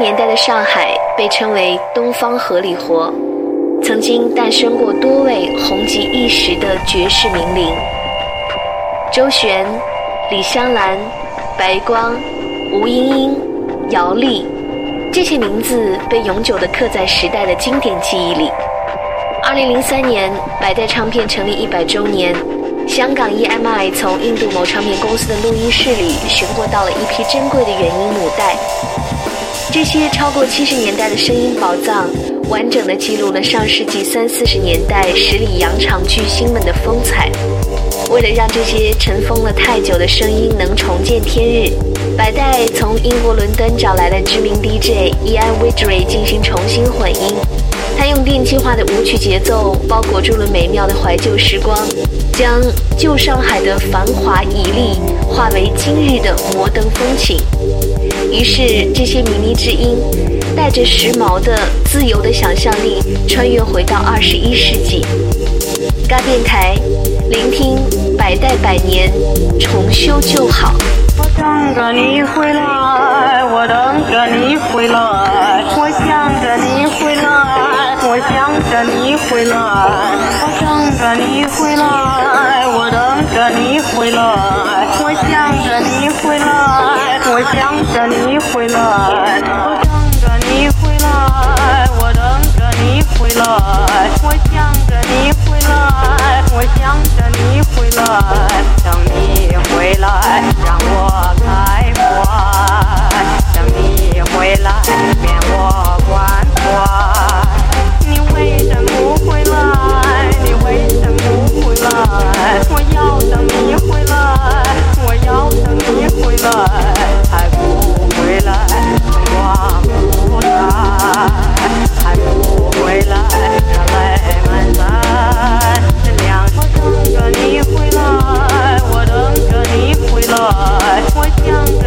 年代的上海被称为“东方荷里活”，曾经诞生过多位红极一时的绝世名伶，周璇、李香兰、白光、吴莺莺、姚丽，这些名字被永久地刻在时代的经典记忆里。二零零三年，百代唱片成立一百周年，香港 EMI 从印度某唱片公司的录音室里寻获到了一批珍贵的原音母带。这些超过七十年代的声音宝藏，完整的记录了上世纪三四十年代十里洋场巨星们的风采。为了让这些尘封了太久的声音能重见天日，百代从英国伦敦找来了知名 DJ Ian Widgery 进行重新混音。他用电气化的舞曲节奏包裹住了美妙的怀旧时光，将旧上海的繁华绮丽化为今日的摩登风情。于是，这些靡靡之音带着时髦的、自由的想象力，穿越回到二十一世纪。嘎电台，聆听百代百年，重修旧好。我等着你回来，我等着你回来，我想着你回来，我想着你回来，我等着你回来，我等，着你回来，我想着你回来，我等着你回来，我等着你回来，我想着你回来，我想着你回来，等你回来，让我开怀，等你回来，免我关怀。还不回来，热泪满腮。这两我等着你回来，我等着你回来，我想着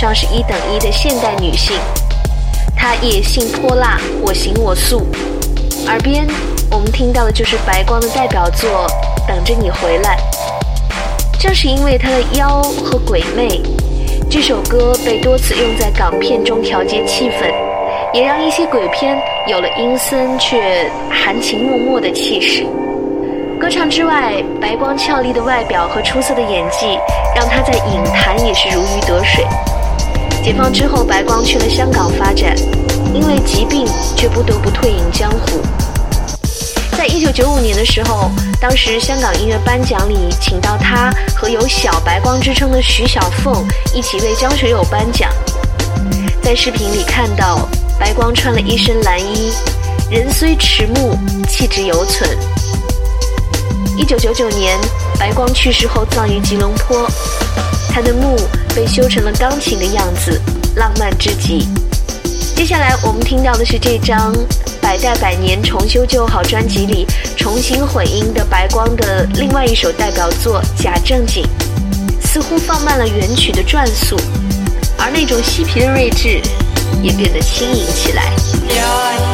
上是一等一的现代女性。她野性泼辣，我行我素。耳边我们听到的就是白光的代表作《等着你回来》。正是因为她的妖和鬼魅，这首歌被多次用在港片中调节气氛，也让一些鬼片有了阴森却含情脉脉的气势。歌唱之外，白光俏丽的外表和出色的演技，让她在影坛也是如鱼得水。解放之后，白光去了香港发展，因为疾病却不得不退隐江湖。在一九九五年的时候，当时香港音乐颁奖礼请到他和有“小白光”之称的徐小凤一起为张学友颁奖。在视频里看到白光穿了一身蓝衣，人虽迟暮，气质犹存。一九九九年，白光去世后葬于吉隆坡，他的墓被修成了钢琴的样子，浪漫至极。接下来我们听到的是这张《百代百年重修旧好》专辑里重新混音的白光的另外一首代表作《假正经》，似乎放慢了原曲的转速，而那种嬉皮的睿智也变得轻盈起来。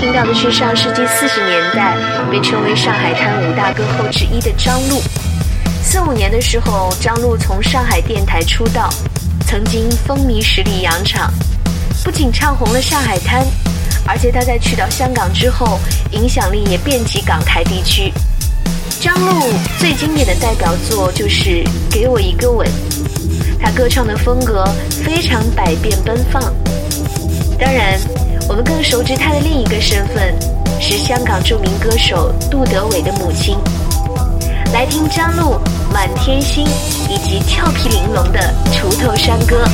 听到的是上世纪四十年代被称为上海滩五大歌后之一的张璐。四五年的时候，张璐从上海电台出道，曾经风靡十里洋场，不仅唱红了上海滩，而且她在去到香港之后，影响力也遍及港台地区。张璐最经典的代表作就是《给我一个吻》，她歌唱的风格非常百变奔放。当然，我们更熟知她的另一个身份是香港著名歌手杜德伟的母亲。来听张璐《满天星》以及俏皮玲珑的《锄头山歌》。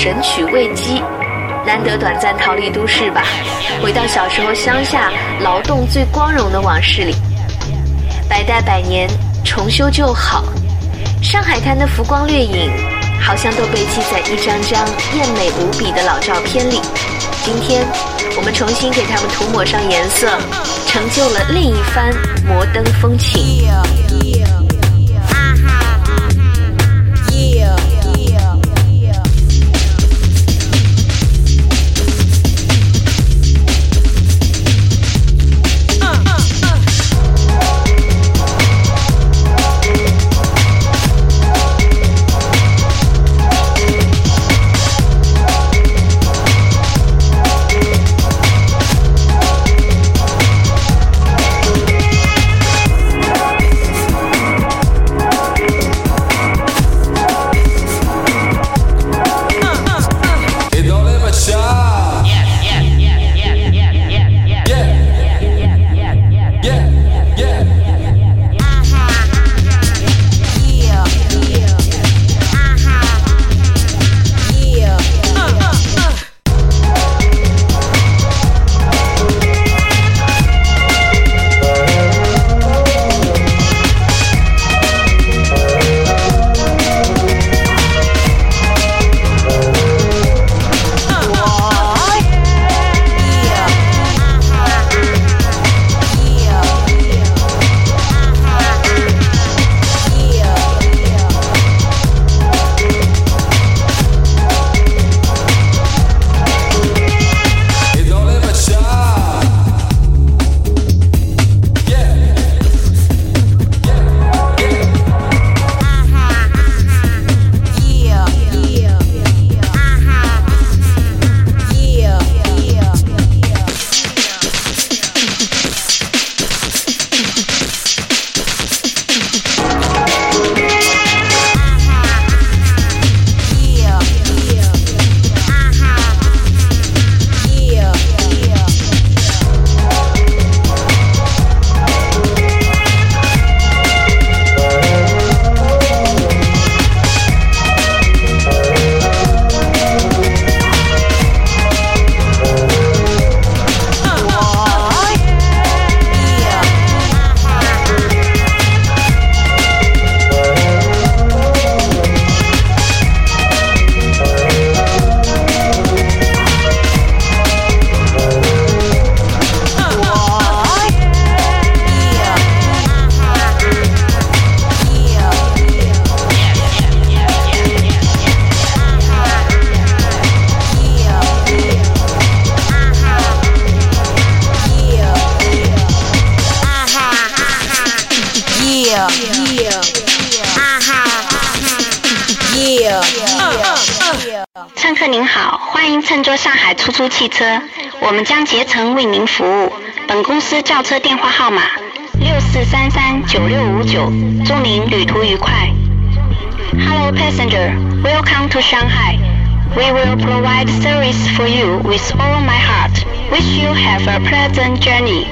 神曲《喂鸡》，难得短暂逃离都市吧，回到小时候乡下劳动最光荣的往事里。百代百年，重修旧好，上海滩的浮光掠影，好像都被记在一张张艳美无比的老照片里。今天，我们重新给他们涂抹上颜色，成就了另一番摩登风情。汽车，我们将竭诚为您服务。本公司轿车电话号码六四三三九六五九，祝您旅途愉快。Hello passenger, welcome to Shanghai. We will provide service for you with all my heart. Wish you have a pleasant journey.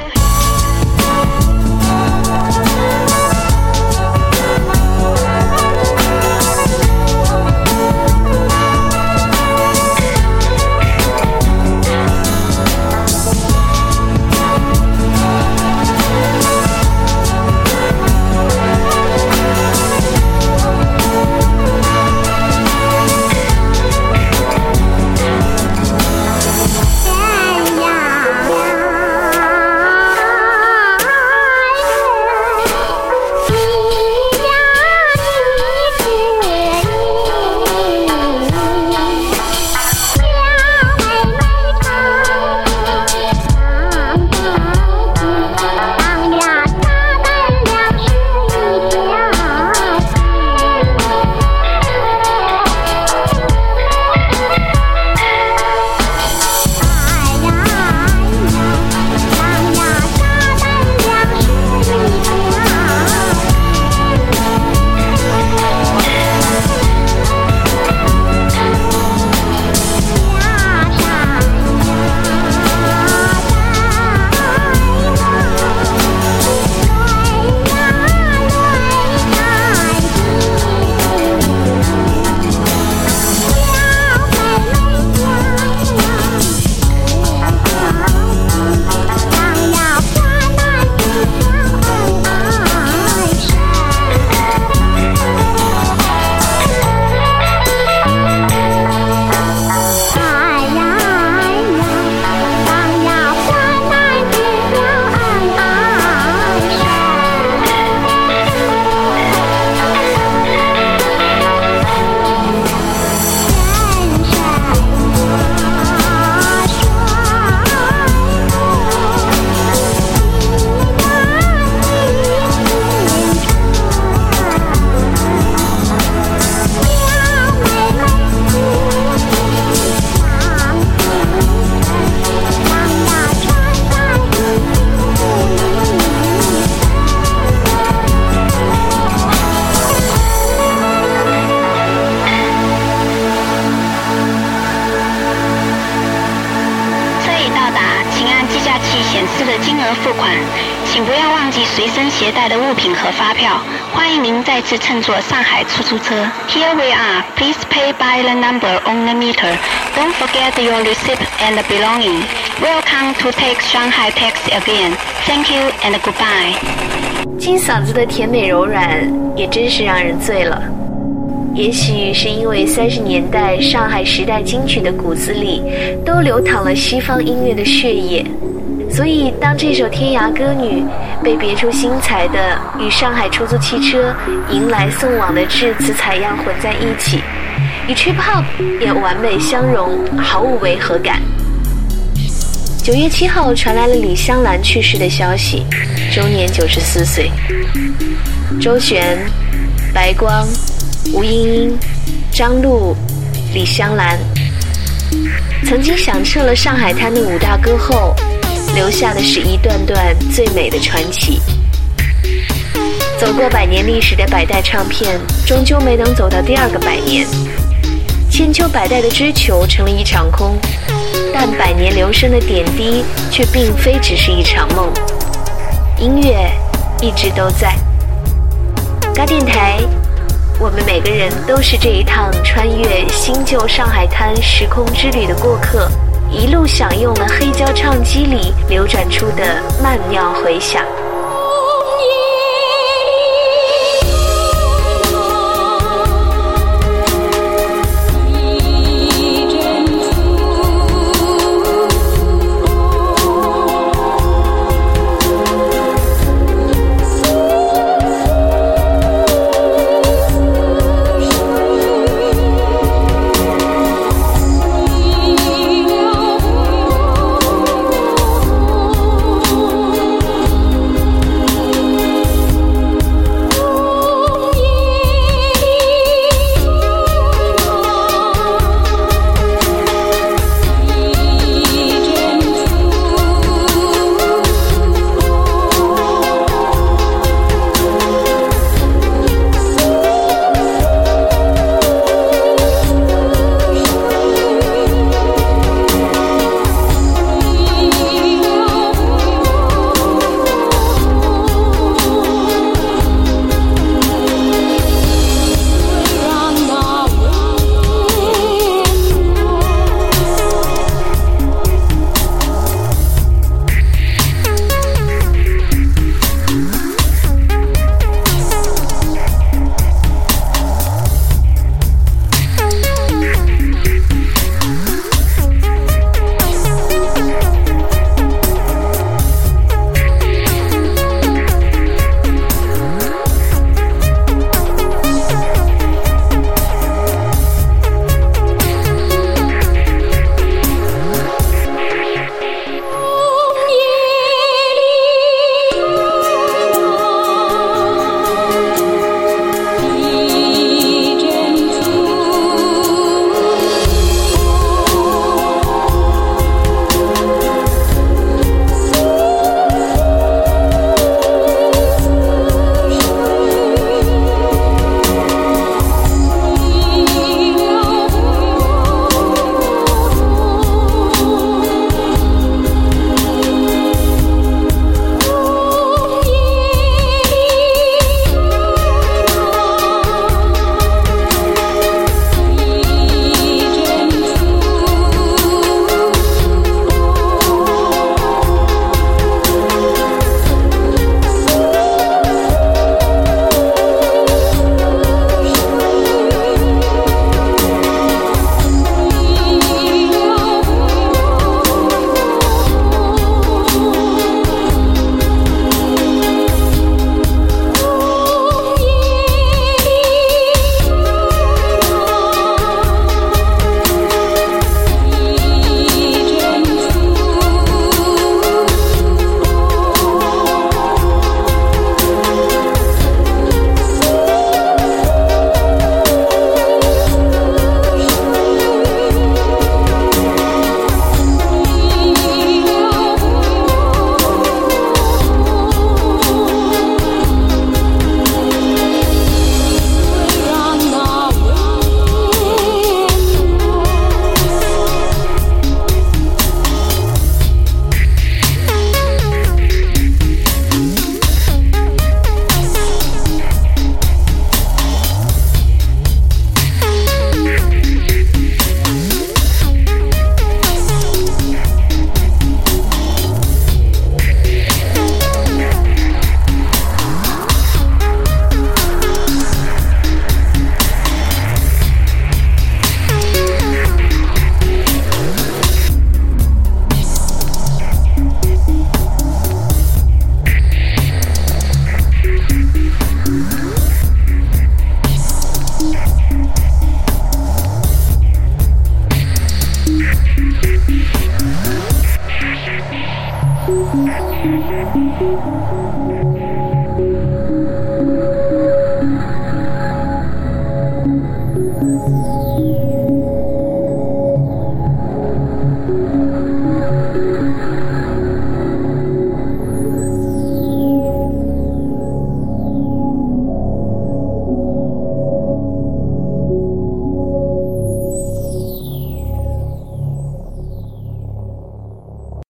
次乘坐上海出租车。Here we are. Please pay by the number on the meter. Don't forget your receipt and belonging. Welcome to take Shanghai taxi again. Thank you and goodbye. 金嗓子的甜美柔软，也真是让人醉了。也许是因为三十年代上海时代金曲的骨子里都流淌了西方音乐的血液，所以当这首《天涯歌女》被别出心裁的与上海出租汽车迎来送往的致辞采样混在一起，与 trip hop 也完美相融，毫无违和感。九月七号传来了李香兰去世的消息，终年九十四岁。周璇、白光。吴英英、张璐、李香兰，曾经响彻了上海滩的五大歌后，留下的是一段段最美的传奇。走过百年历史的百代唱片，终究没能走到第二个百年。千秋百代的追求成了一场空，但百年留声的点滴却并非只是一场梦。音乐一直都在。嘎电台。我们每个人都是这一趟穿越新旧上海滩时空之旅的过客，一路享用了黑胶唱机里流转出的曼妙回响。